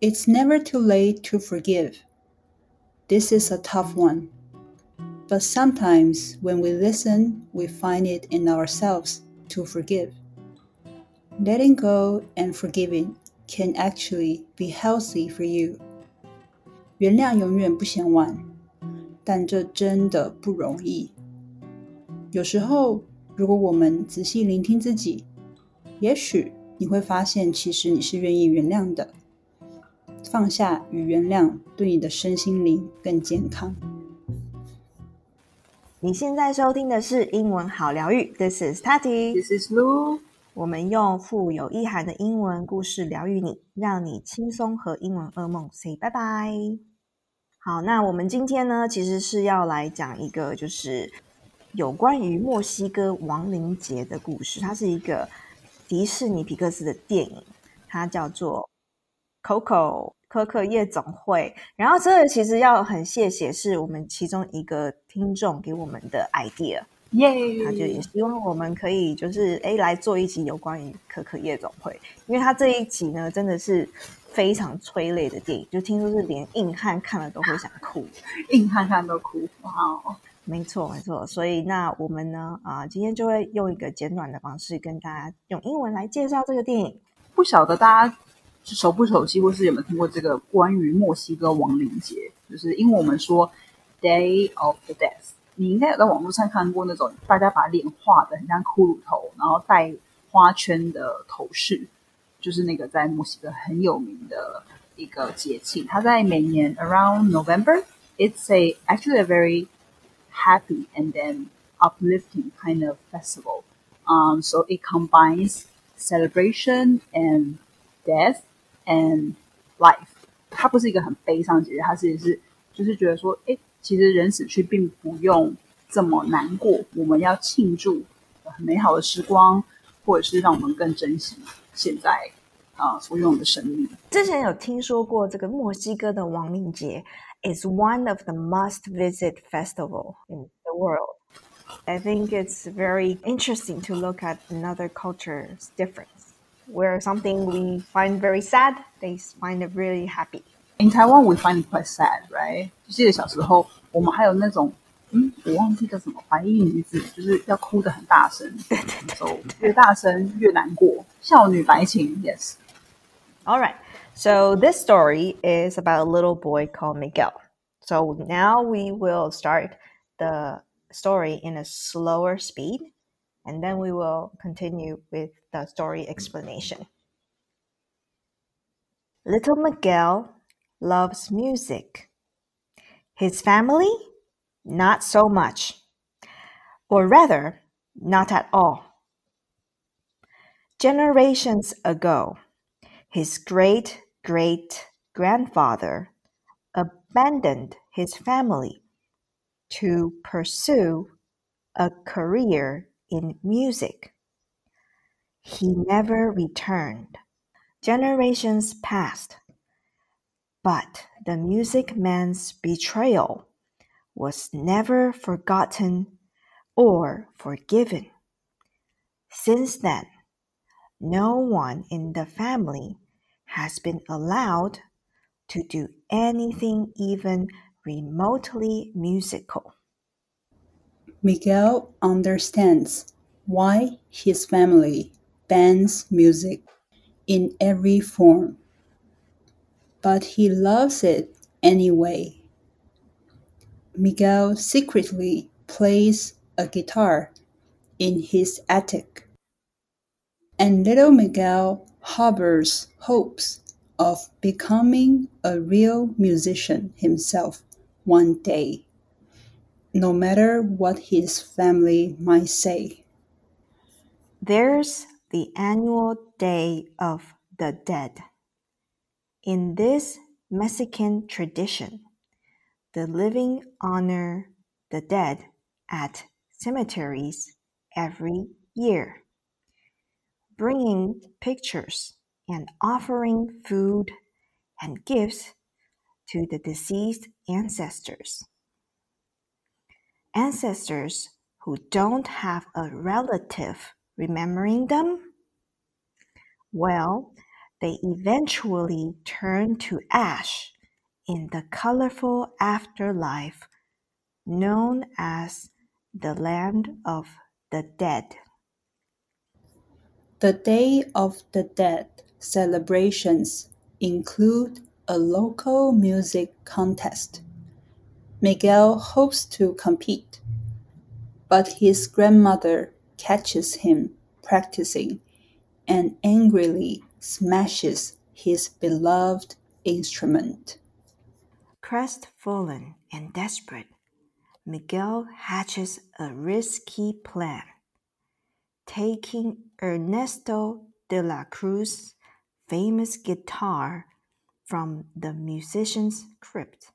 It's never too late to forgive. This is a tough one. But sometimes when we listen, we find it in ourselves to forgive. Letting go and forgiving can actually be healthy for you. 原谅永远不嫌晚，但这真的不容易。有时候，如果我们仔细聆听自己，也许你会发现，其实你是愿意原谅的。 放下与原谅，对你的身心灵更健康。你现在收听的是英文好疗愈，This is Tati，This is Lu。我们用富有意涵的英文故事疗愈你，让你轻松和英文噩梦 say 拜拜。好，那我们今天呢，其实是要来讲一个，就是有关于墨西哥亡灵节的故事。它是一个迪士尼皮克斯的电影，它叫做。Coco 可可夜总会，然后这个其实要很谢谢，是我们其中一个听众给我们的 idea，耶！他就也希望我们可以就是哎来做一集有关于可可夜总会，因为他这一集呢真的是非常催泪的电影，就听说是连硬汉看了都会想哭，硬汉看都哭，哇！没错没错，所以那我们呢啊今天就会用一个简短的方式跟大家用英文来介绍这个电影，不晓得大家。熟不熟悉，或是有没有听过这个关于墨西哥亡灵节？就是因为我们说 Day of the Death，你应该有在网络上看过那种大家把脸画的很像骷髅头，然后戴花圈的头饰，就是那个在墨西哥很有名的一个节庆。它在每年 around November，it's a actually a very happy and then uplifting kind of festival. Um, so it combines celebration and death and life，它不是一个很悲伤的节日，它其实是就是觉得说，哎，其实人死去并不用这么难过，我们要庆祝很美好的时光，或者是让我们更珍惜现在啊所拥有的生命。之前有听说过这个墨西哥的亡灵节，is one of the must visit festival in the world. I think it's very interesting to look at another culture's difference where something we find very sad, they find it really happy. In Taiwan, we find it quite sad, right? 就记得小时候，我们还有那种，嗯，我忘记叫什么白衣女子，就是要哭得很大声，so 越大声越难过。少女白情，yes. All right. So this story is about a little boy called Miguel. So now we will start the story in a slower speed and then we will continue with the story explanation. Little Miguel loves music. His family, not so much, or rather, not at all. Generations ago, his great great grandfather abandoned his family to pursue a career in music. He never returned. Generations passed, but the music man's betrayal was never forgotten or forgiven. Since then, no one in the family has been allowed to do anything even remotely musical. Miguel understands why his family bans music in every form, but he loves it anyway. Miguel secretly plays a guitar in his attic, and little Miguel harbors hopes of becoming a real musician himself one day no matter what his family might say. There's the annual Day of the Dead. In this Mexican tradition, the living honor the dead at cemeteries every year, bringing pictures and offering food and gifts to the deceased ancestors ancestors who don't have a relative remembering them? Well, they eventually turn to ash in the colorful afterlife known as the land of the dead. The Day of the Dead celebrations include a local music contest. Miguel hopes to compete, but his grandmother catches him practicing and angrily smashes his beloved instrument. Crestfallen and desperate, Miguel hatches a risky plan, taking Ernesto de la Cruz's famous guitar from the musician's crypt.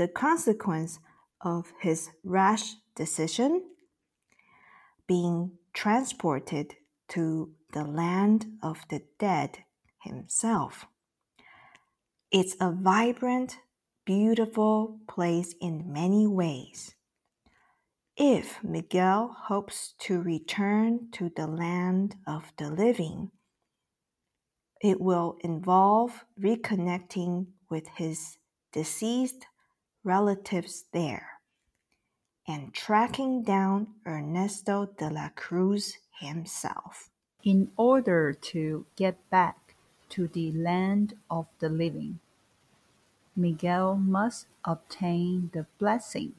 The consequence of his rash decision being transported to the land of the dead himself. It's a vibrant, beautiful place in many ways. If Miguel hopes to return to the land of the living, it will involve reconnecting with his deceased relatives there and tracking down Ernesto de la Cruz himself. In order to get back to the land of the living, Miguel must obtain the blessing.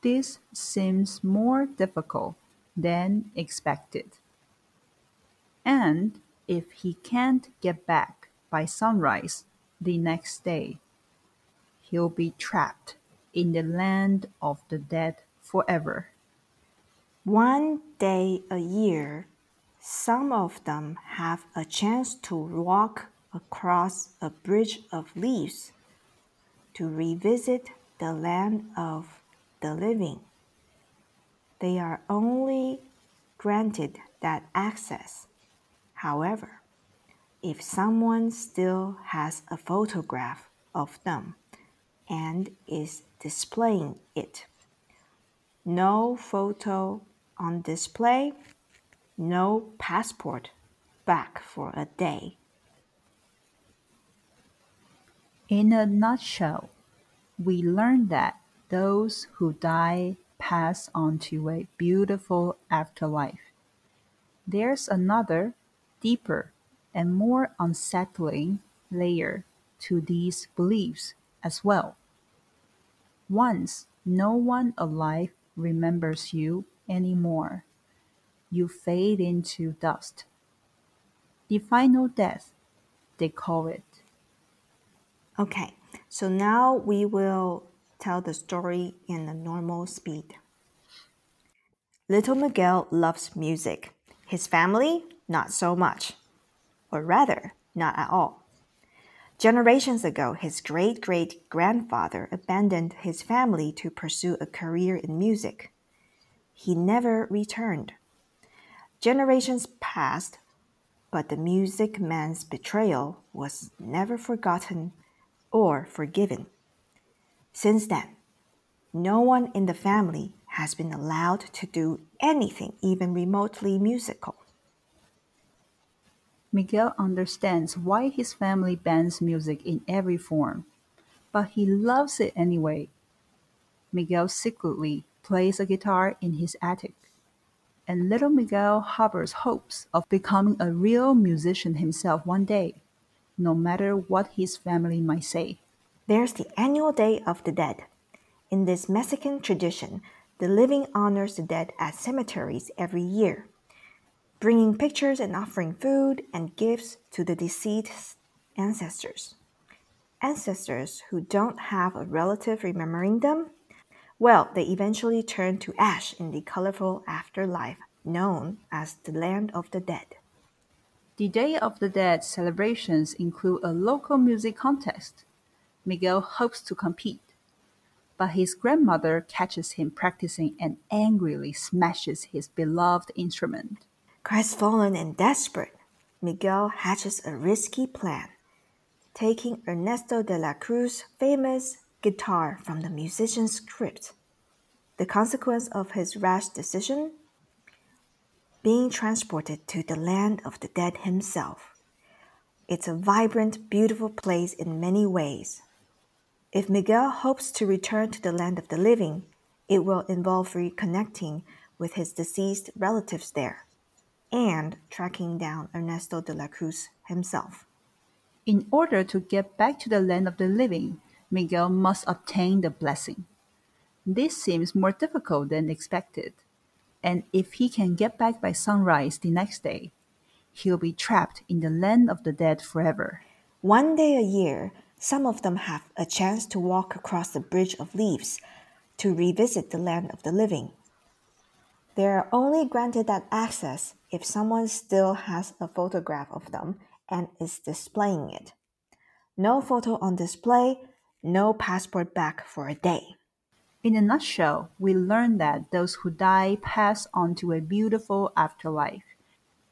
This seems more difficult than expected. And if he can't get back by sunrise the next day, he'll be trapped in the land of the dead forever. One day a year, some of them have a chance to walk across a bridge of leaves to revisit the land of the living. They are only granted that access. However, if someone still has a photograph of them and is displaying it, no photo on display, no passport back for a day. In a nutshell, we learn that those who die pass on to a beautiful afterlife. There's another, deeper, and more unsettling layer to these beliefs as well. Once no one alive remembers you anymore, you fade into dust. The final death, they call it. Okay, so now we will tell the story in a normal speed. Little Miguel loves music. His family, not so much. Or rather, not at all. Generations ago, his great great grandfather abandoned his family to pursue a career in music. He never returned. Generations passed, but the music man's betrayal was never forgotten or forgiven. Since then, no one in the family has been allowed to do anything even remotely musical. Miguel understands why his family bans music in every form, but he loves it anyway. Miguel secretly plays a guitar in his attic, and little Miguel harbors hopes of becoming a real musician himself one day, no matter what his family might say. There's the annual Day of the Dead. In this Mexican tradition, the living honors the dead at cemeteries every year, bringing pictures and offering food and gifts to the deceased ancestors. Ancestors who don't have a relative remembering them, well, they eventually turn to ash in the colorful afterlife known as the Land of the Dead. The Day of the Dead celebrations include a local music contest Miguel hopes to compete, but his grandmother catches him practicing and angrily smashes his beloved instrument. Crestfallen and desperate, Miguel hatches a risky plan, taking Ernesto de la Cruz's famous guitar from the musician's crypt. The consequence of his rash decision being transported to the land of the dead himself. It's a vibrant, beautiful place in many ways. If Miguel hopes to return to the land of the living, it will involve reconnecting with his deceased relatives there and tracking down Ernesto de la Cruz himself. In order to get back to the land of the living, Miguel must obtain the blessing. This seems more difficult than expected, and if he can get back by sunrise the next day, he'll be trapped in the land of the dead forever. One day a year, some of them have a chance to walk across the Bridge of Leaves to revisit the land of the living. They are only granted that access if someone still has a photograph of them and is displaying it. No photo on display, no passport back for a day. In a nutshell, we learn that those who die pass on to a beautiful afterlife.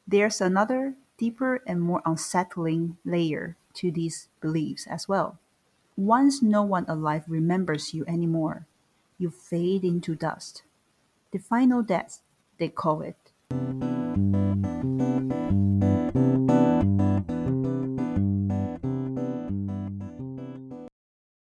There's another, deeper and more unsettling layer to these beliefs as well. Once no one alive remembers you anymore, you fade into dust. The final death, they call it.